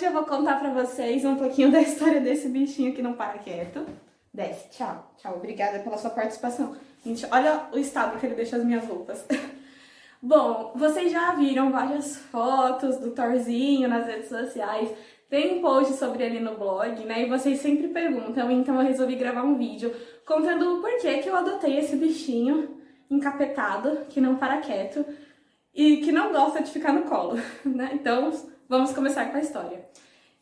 Hoje eu vou contar pra vocês um pouquinho da história desse bichinho que não para quieto. Desce, tchau. Tchau, obrigada pela sua participação. Gente, olha o estado que ele deixa as minhas roupas. Bom, vocês já viram várias fotos do Thorzinho nas redes sociais, tem um post sobre ele no blog, né? E vocês sempre perguntam, então eu resolvi gravar um vídeo contando o porquê que eu adotei esse bichinho encapetado, que não para quieto e que não gosta de ficar no colo, né? Então, vamos começar com a história.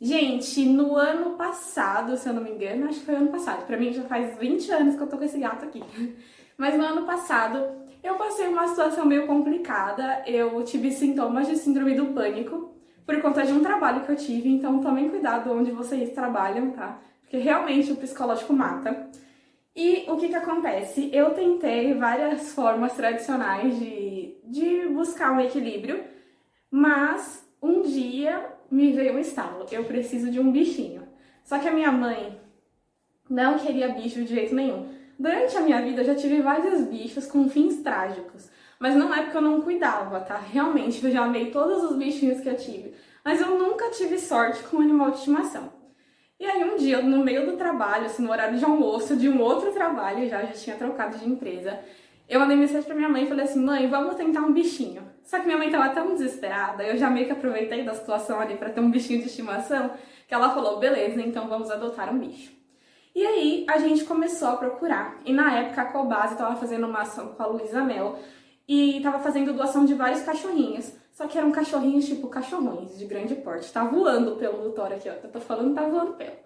Gente, no ano passado, se eu não me engano, acho que foi ano passado, pra mim já faz 20 anos que eu tô com esse gato aqui. Mas no ano passado, eu passei uma situação meio complicada. Eu tive sintomas de síndrome do pânico por conta de um trabalho que eu tive, então tomem cuidado onde vocês trabalham, tá? Porque realmente o psicológico mata. E o que que acontece? Eu tentei várias formas tradicionais de, de buscar um equilíbrio, mas um dia me veio um estalo. Eu preciso de um bichinho. Só que a minha mãe não queria bicho de jeito nenhum. Durante a minha vida eu já tive vários bichos com fins trágicos. Mas não é porque eu não cuidava, tá? Realmente eu já amei todos os bichinhos que eu tive. Mas eu nunca tive sorte com animal de estimação. E aí um dia, no meio do trabalho, assim, no horário de almoço de um outro trabalho, já, já tinha trocado de empresa, eu mandei mensagem pra minha mãe e falei assim, mãe, vamos tentar um bichinho. Só que minha mãe tava tão desesperada, eu já meio que aproveitei da situação ali para ter um bichinho de estimação, que ela falou, beleza, então vamos adotar um bicho. E aí a gente começou a procurar. E na época a Cobase estava fazendo uma ação com a Luísa Mel e estava fazendo doação de vários cachorrinhos. Só que eram cachorrinhos tipo cachorrões de grande porte. Tá voando pelo do Thor aqui, ó. Eu tô falando, tá voando pelo.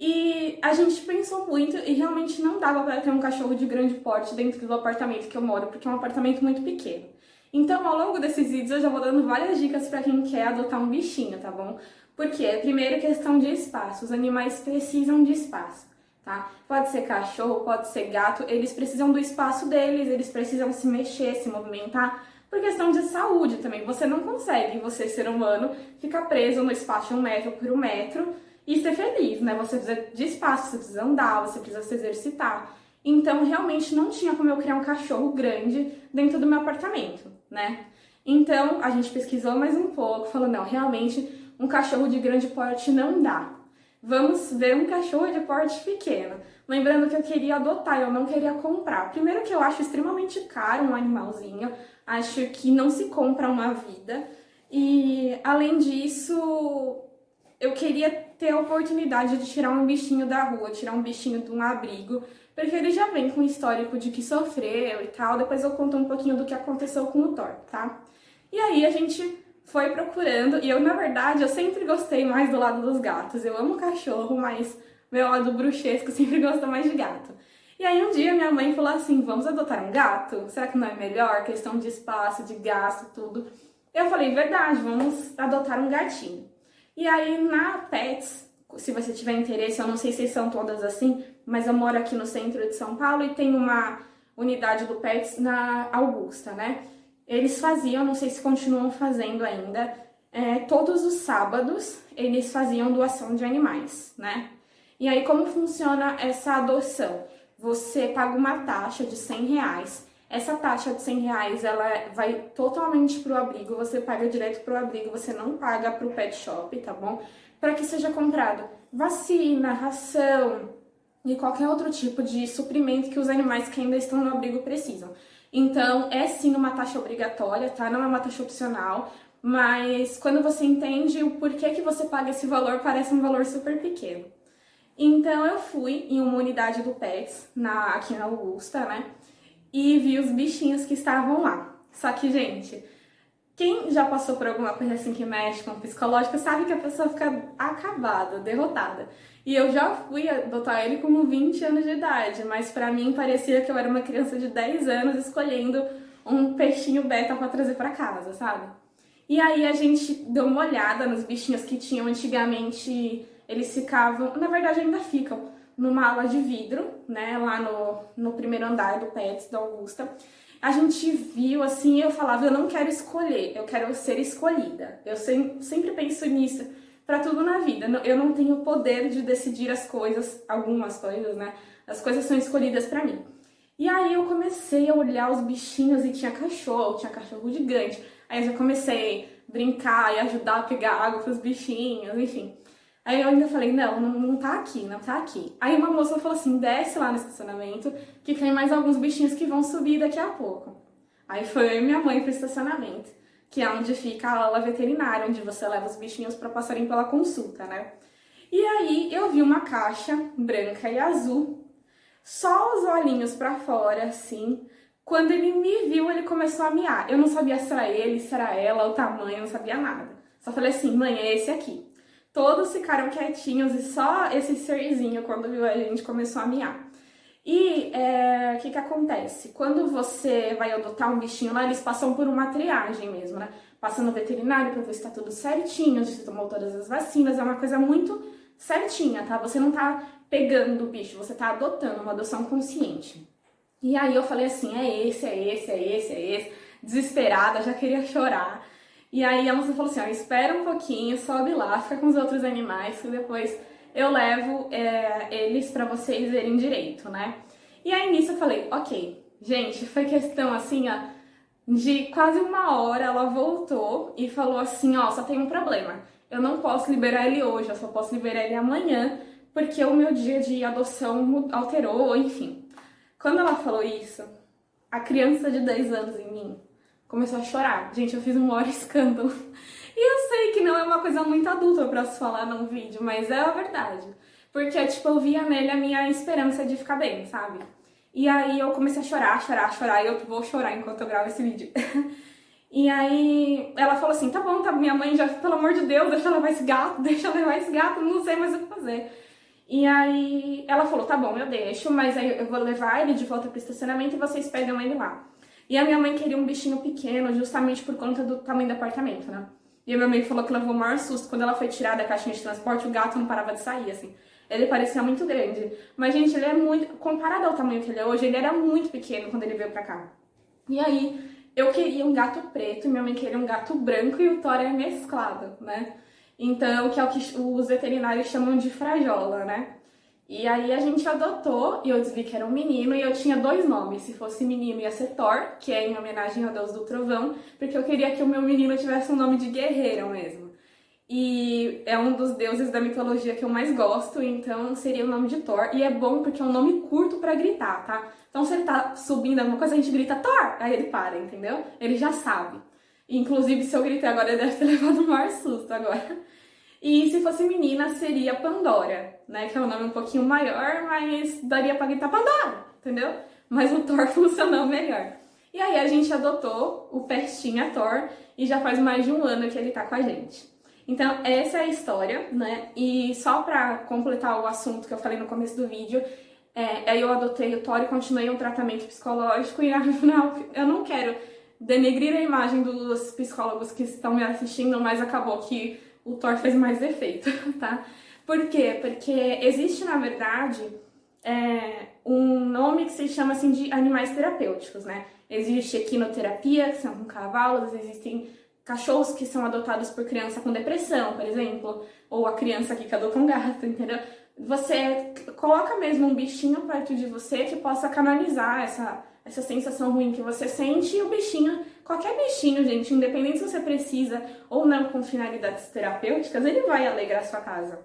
E a gente pensou muito e realmente não dava para ter um cachorro de grande porte dentro do apartamento que eu moro, porque é um apartamento muito pequeno. Então, ao longo desses vídeos, eu já vou dando várias dicas para quem quer adotar um bichinho, tá bom? Porque, primeiro, questão de espaço. Os animais precisam de espaço tá? Pode ser cachorro, pode ser gato, eles precisam do espaço deles, eles precisam se mexer, se movimentar, por questão de saúde também. Você não consegue, você ser humano, ficar preso no espaço de um metro por um metro e ser feliz, né? Você precisa de espaço, você precisa andar, você precisa se exercitar. Então, realmente não tinha como eu criar um cachorro grande dentro do meu apartamento, né? Então, a gente pesquisou mais um pouco, falou, não, realmente um cachorro de grande porte não dá vamos ver um cachorro de porte pequeno. Lembrando que eu queria adotar, eu não queria comprar. Primeiro que eu acho extremamente caro um animalzinho, acho que não se compra uma vida. E além disso, eu queria ter a oportunidade de tirar um bichinho da rua, tirar um bichinho de um abrigo, porque ele já vem com histórico de que sofreu e tal. Depois eu conto um pouquinho do que aconteceu com o Thor, tá? E aí a gente foi procurando, e eu, na verdade, eu sempre gostei mais do lado dos gatos. Eu amo cachorro, mas meu lado bruxesco sempre gosta mais de gato. E aí um dia minha mãe falou assim: vamos adotar um gato? Será que não é melhor? Questão de espaço, de gasto, tudo. Eu falei, verdade, vamos adotar um gatinho. E aí na Pets, se você tiver interesse, eu não sei se são todas assim, mas eu moro aqui no centro de São Paulo e tem uma unidade do Pets na Augusta, né? eles faziam, não sei se continuam fazendo ainda, é, todos os sábados eles faziam doação de animais, né? E aí como funciona essa adoção? Você paga uma taxa de 100 reais. Essa taxa de 100 reais ela vai totalmente pro abrigo, você paga direto pro abrigo, você não paga pro pet shop, tá bom? Para que seja comprado vacina, ração e qualquer outro tipo de suprimento que os animais que ainda estão no abrigo precisam. Então, é sim uma taxa obrigatória, tá? Não é uma taxa opcional, mas quando você entende o porquê que você paga esse valor, parece um valor super pequeno. Então, eu fui em uma unidade do PETS, na, aqui na Augusta, né? E vi os bichinhos que estavam lá. Só que, gente, quem já passou por alguma coisa assim que mexe com o psicológico sabe que a pessoa fica acabada, derrotada. E eu já fui adotar ele com 20 anos de idade, mas para mim parecia que eu era uma criança de 10 anos escolhendo um peixinho beta para trazer para casa, sabe? E aí a gente deu uma olhada nos bichinhos que tinham antigamente, eles ficavam, na verdade ainda ficam, numa ala de vidro, né, lá no, no primeiro andar do Pets da Augusta. A gente viu assim, eu falava, eu não quero escolher, eu quero ser escolhida. Eu sempre, sempre penso nisso para tudo na vida. Eu não tenho poder de decidir as coisas, algumas coisas, né? As coisas são escolhidas para mim. E aí eu comecei a olhar os bichinhos e tinha cachorro, tinha cachorro gigante. Aí eu já comecei a brincar e ajudar a pegar água pros bichinhos, enfim. Aí eu ainda falei, não, não, não tá aqui, não tá aqui. Aí uma moça falou assim, desce lá no estacionamento que tem mais alguns bichinhos que vão subir daqui a pouco. Aí foi minha mãe pro estacionamento, que é onde fica a aula veterinária, onde você leva os bichinhos para passarem pela consulta, né? E aí eu vi uma caixa branca e azul, só os olhinhos para fora, assim. Quando ele me viu, ele começou a miar. Eu não sabia se era ele, se era ela, o tamanho, não sabia nada. Só falei assim, mãe, é esse aqui. Todos ficaram quietinhos e só esse serzinho, quando viu a gente, começou a miar. E é, o que que acontece? Quando você vai adotar um bichinho lá, eles passam por uma triagem mesmo, né? Passa no veterinário pra ver se tá tudo certinho, se tomou todas as vacinas, é uma coisa muito certinha, tá? Você não tá pegando o bicho, você tá adotando uma adoção consciente. E aí eu falei assim, é esse, é esse, é esse, é esse, desesperada, já queria chorar. E aí a moça falou assim, ó, espera um pouquinho, sobe lá, fica com os outros animais, que depois eu levo é, eles para vocês verem direito, né? E aí nisso eu falei, ok, gente, foi questão assim, ó, de quase uma hora ela voltou e falou assim, ó, só tem um problema. Eu não posso liberar ele hoje, eu só posso liberar ele amanhã, porque o meu dia de adoção alterou, enfim. Quando ela falou isso, a criança de 10 anos em mim começou a chorar. Gente, eu fiz um maior escândalo. E eu sei que não é uma coisa muito adulta pra se falar num vídeo, mas é a verdade. Porque, tipo, eu via nele a minha esperança de ficar bem, sabe? E aí eu comecei a chorar, chorar, chorar, e eu vou chorar enquanto eu gravo esse vídeo. e aí ela falou assim: tá bom, tá, minha mãe já, pelo amor de Deus, deixa eu levar esse gato, deixa eu levar esse gato, não sei mais o que fazer. E aí ela falou: tá bom, eu deixo, mas aí eu vou levar ele de volta pro estacionamento e vocês pegam ele lá. E a minha mãe queria um bichinho pequeno, justamente por conta do tamanho do apartamento, né? E a minha mãe falou que levou o maior susto quando ela foi tirar da caixinha de transporte, o gato não parava de sair, assim. Ele parecia muito grande. Mas, gente, ele é muito. Comparado ao tamanho que ele é hoje, ele era muito pequeno quando ele veio pra cá. E aí, eu queria um gato preto, minha mãe queria um gato branco e o Thor é mesclado, né? Então, que é o que os veterinários chamam de frajola, né? E aí a gente adotou e eu desvi que era um menino e eu tinha dois nomes. Se fosse menino ia ser Thor, que é em homenagem ao deus do trovão, porque eu queria que o meu menino tivesse um nome de guerreiro mesmo. E é um dos deuses da mitologia que eu mais gosto, então seria o nome de Thor. E é bom porque é um nome curto para gritar, tá? Então se ele tá subindo alguma coisa, a gente grita Thor, aí ele para, entendeu? Ele já sabe. Inclusive, se eu gritei agora, ele deve ter levado um maior susto agora. E se fosse menina, seria Pandora, né? Que é um nome um pouquinho maior, mas daria pra gritar Pandora, entendeu? Mas o Thor funcionou melhor. E aí a gente adotou o Pestinha Thor e já faz mais de um ano que ele tá com a gente. Então, essa é a história, né? E só pra completar o assunto que eu falei no começo do vídeo, é, aí eu adotei o Thor e continuei um tratamento psicológico e afinal eu não quero denegrir a imagem dos psicólogos que estão me assistindo, mas acabou que o Thor fez mais efeito, tá? Por quê? Porque existe, na verdade, é, um nome que se chama assim de animais terapêuticos, né? Existe equinoterapia, que são com cavalos, existem cachorros que são adotados por criança com depressão, por exemplo, ou a criança que adota um gato, entendeu? Você coloca mesmo um bichinho perto de você que possa canalizar essa, essa sensação ruim que você sente e o bichinho Qualquer bichinho, gente, independente se você precisa ou não com finalidades terapêuticas, ele vai alegrar sua casa.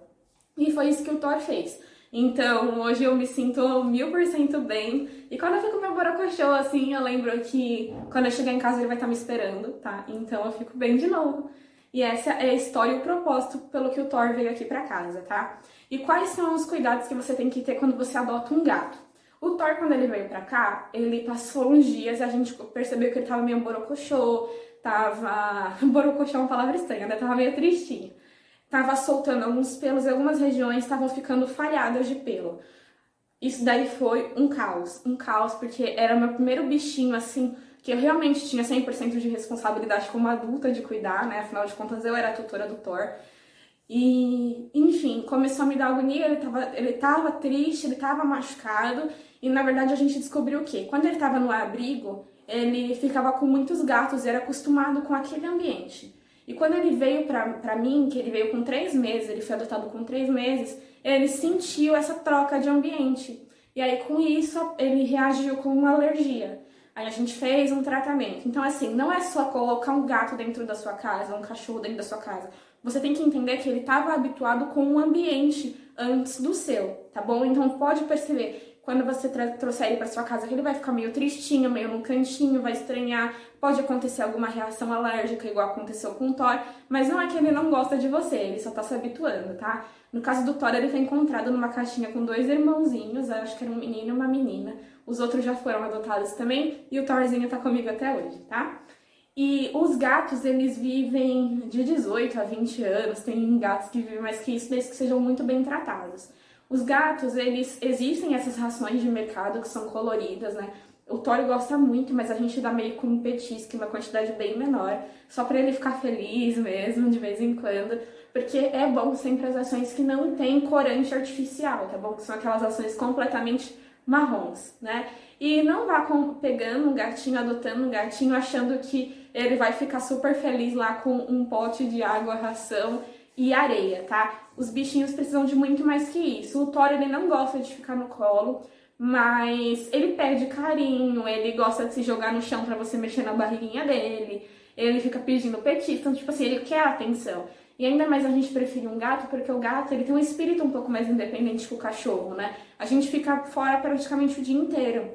E foi isso que o Thor fez. Então, hoje eu me sinto mil por cento bem. E quando eu fico meu borocochô, assim, eu lembro que quando eu chegar em casa ele vai estar me esperando, tá? Então eu fico bem de novo. E essa é a história e o propósito pelo que o Thor veio aqui pra casa, tá? E quais são os cuidados que você tem que ter quando você adota um gato? O Thor, quando ele veio pra cá, ele passou uns dias e a gente percebeu que ele tava meio borocochô, tava. Borocochô é uma palavra estranha, né? Tava meio tristinho. Tava soltando alguns pelos algumas regiões estavam ficando falhadas de pelo. Isso daí foi um caos, um caos, porque era meu primeiro bichinho assim, que eu realmente tinha 100% de responsabilidade como adulta de cuidar, né? Afinal de contas, eu era a tutora do Thor. E, enfim, começou a me dar agonia, ele tava, ele tava triste, ele tava machucado, e na verdade a gente descobriu o quê? Quando ele tava no abrigo, ele ficava com muitos gatos e era acostumado com aquele ambiente. E quando ele veio pra, pra mim, que ele veio com três meses, ele foi adotado com três meses, ele sentiu essa troca de ambiente. E aí, com isso, ele reagiu com uma alergia. Aí a gente fez um tratamento. Então, assim, não é só colocar um gato dentro da sua casa, um cachorro dentro da sua casa. Você tem que entender que ele estava habituado com um ambiente antes do seu, tá bom? Então, pode perceber quando você trouxer ele para sua casa, que ele vai ficar meio tristinho, meio no cantinho, vai estranhar, pode acontecer alguma reação alérgica, igual aconteceu com o Thor, mas não é que ele não gosta de você, ele só tá se habituando, tá? No caso do Thor, ele foi encontrado numa caixinha com dois irmãozinhos, acho que era um menino e uma menina. Os outros já foram adotados também, e o Thorzinho tá comigo até hoje, tá? E os gatos, eles vivem de 18 a 20 anos, tem gatos que vivem mais que isso, desde que sejam muito bem tratados. Os gatos, eles existem essas rações de mercado que são coloridas, né? O Tório gosta muito, mas a gente dá meio com um petisco, uma quantidade bem menor, só para ele ficar feliz mesmo, de vez em quando, porque é bom sempre as ações que não tem corante artificial, tá bom? Que são aquelas ações completamente marrons, né? E não vá com, pegando um gatinho, adotando um gatinho, achando que ele vai ficar super feliz lá com um pote de água, ração e areia, tá? Os bichinhos precisam de muito mais que isso. O Thor, ele não gosta de ficar no colo, mas ele pede carinho, ele gosta de se jogar no chão para você mexer na barriguinha dele, ele fica pedindo petisco, então, tipo assim, ele quer atenção. E ainda mais a gente prefere um gato, porque o gato ele tem um espírito um pouco mais independente que o cachorro, né? A gente fica fora praticamente o dia inteiro,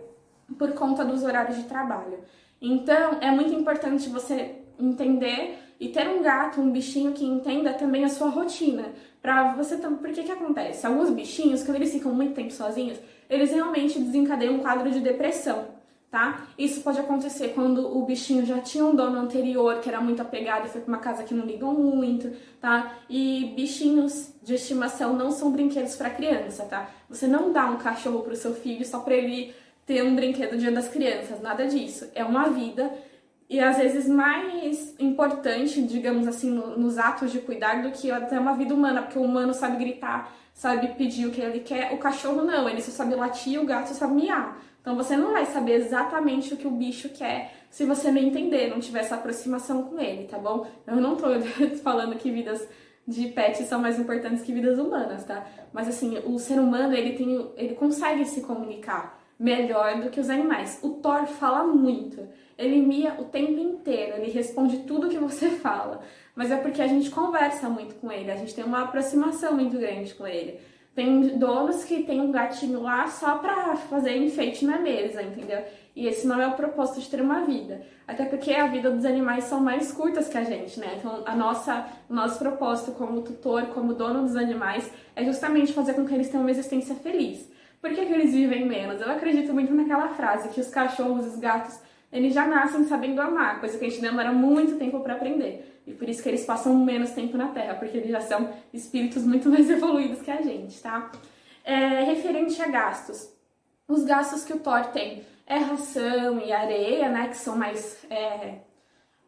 por conta dos horários de trabalho. Então, é muito importante você entender e ter um gato, um bichinho que entenda também a sua rotina. Pra você. Porque que acontece? Alguns bichinhos, quando eles ficam muito tempo sozinhos, eles realmente desencadeiam um quadro de depressão, tá? Isso pode acontecer quando o bichinho já tinha um dono anterior que era muito apegado e foi pra uma casa que não ligam muito, tá? E bichinhos de estimação não são brinquedos para criança, tá? Você não dá um cachorro pro seu filho só pra ele ter um brinquedo dia das crianças, nada disso. É uma vida e às vezes mais importante, digamos assim, no, nos atos de cuidar do que até uma vida humana, porque o humano sabe gritar, sabe pedir o que ele quer, o cachorro não, ele só sabe latir, o gato só sabe miar. Então você não vai saber exatamente o que o bicho quer se você não entender, não tiver essa aproximação com ele, tá bom? Eu não tô falando que vidas de pets são mais importantes que vidas humanas, tá? Mas assim, o ser humano, ele tem ele consegue se comunicar melhor do que os animais. O Thor fala muito. Ele mia o tempo inteiro, ele responde tudo que você fala. Mas é porque a gente conversa muito com ele, a gente tem uma aproximação muito grande com ele. Tem donos que tem um gatinho lá só pra fazer enfeite na mesa, entendeu? E esse não é o propósito de ter uma vida. Até porque a vida dos animais são mais curtas que a gente, né? Então, a nossa, o nosso propósito como tutor, como dono dos animais, é justamente fazer com que eles tenham uma existência feliz. Por que, que eles vivem menos? Eu acredito muito naquela frase que os cachorros, os gatos, eles já nascem sabendo amar, coisa que a gente demora muito tempo para aprender. E por isso que eles passam menos tempo na Terra, porque eles já são espíritos muito mais evoluídos que a gente, tá? É, referente a gastos. Os gastos que o Thor tem é ração e areia, né? Que são mais. É,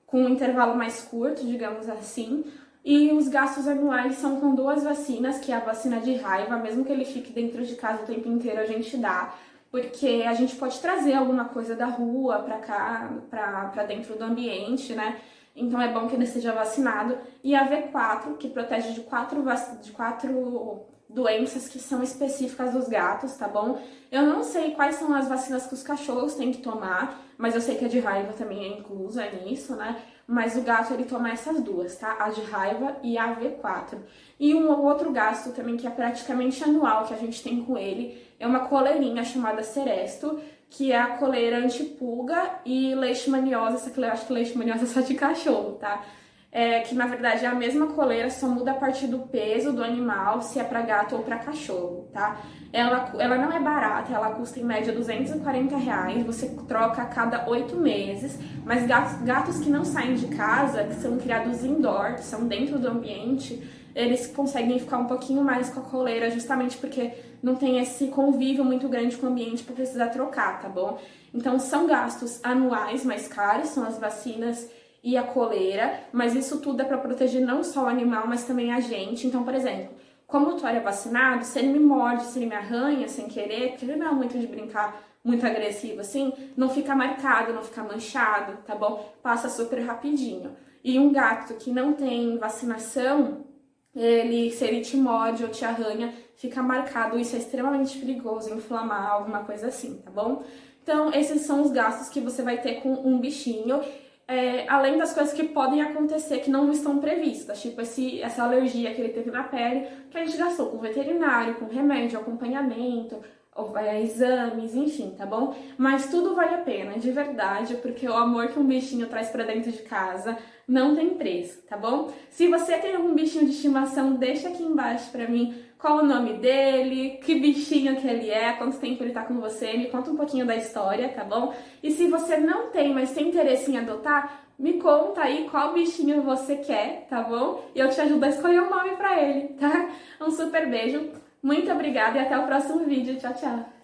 com um intervalo mais curto, digamos assim. E os gastos anuais são com duas vacinas, que é a vacina de raiva, mesmo que ele fique dentro de casa o tempo inteiro, a gente dá, porque a gente pode trazer alguma coisa da rua para cá, para dentro do ambiente, né? Então é bom que ele seja vacinado. E a V4, que protege de quatro, de quatro doenças que são específicas dos gatos, tá bom? Eu não sei quais são as vacinas que os cachorros têm que tomar, mas eu sei que a de raiva também é inclusa nisso, né? Mas o gato ele toma essas duas, tá? A de raiva e a V4. E um outro gasto também que é praticamente anual que a gente tem com ele é uma coleirinha chamada Seresto, que é a coleira antipulga e leishmaniose, essa que eu acho que leishmaniose é só de cachorro, tá? É, que na verdade é a mesma coleira, só muda a partir do peso do animal, se é para gato ou para cachorro, tá? Ela, ela não é barata, ela custa em média 240 reais, você troca a cada oito meses, mas gatos, gatos que não saem de casa, que são criados indoor, que são dentro do ambiente, eles conseguem ficar um pouquinho mais com a coleira, justamente porque não tem esse convívio muito grande com o ambiente para precisar trocar, tá bom? Então são gastos anuais mais caros, são as vacinas e a coleira, mas isso tudo é para proteger não só o animal, mas também a gente. Então, por exemplo, como o Thor é vacinado, se ele me morde, se ele me arranha sem querer, porque ele não é muito de brincar muito agressivo assim, não fica marcado, não fica manchado, tá bom? Passa super rapidinho. E um gato que não tem vacinação, ele, se ele te morde ou te arranha, fica marcado, isso é extremamente perigoso, inflamar, alguma coisa assim, tá bom? Então, esses são os gastos que você vai ter com um bichinho. É, além das coisas que podem acontecer que não estão previstas, tipo esse, essa alergia que ele teve na pele, que a gente gastou com veterinário, com remédio, acompanhamento, é, exames, enfim, tá bom? Mas tudo vale a pena, de verdade, porque o amor que um bichinho traz para dentro de casa não tem preço, tá bom? Se você tem algum bichinho de estimação, deixa aqui embaixo para mim qual o nome dele, que bichinho que ele é, quanto tempo ele tá com você, me conta um pouquinho da história, tá bom? E se você não tem, mas tem interesse em adotar, me conta aí qual bichinho você quer, tá bom? E eu te ajudo a escolher um nome para ele, tá? Um super beijo muito obrigada e até o próximo vídeo. Tchau, tchau!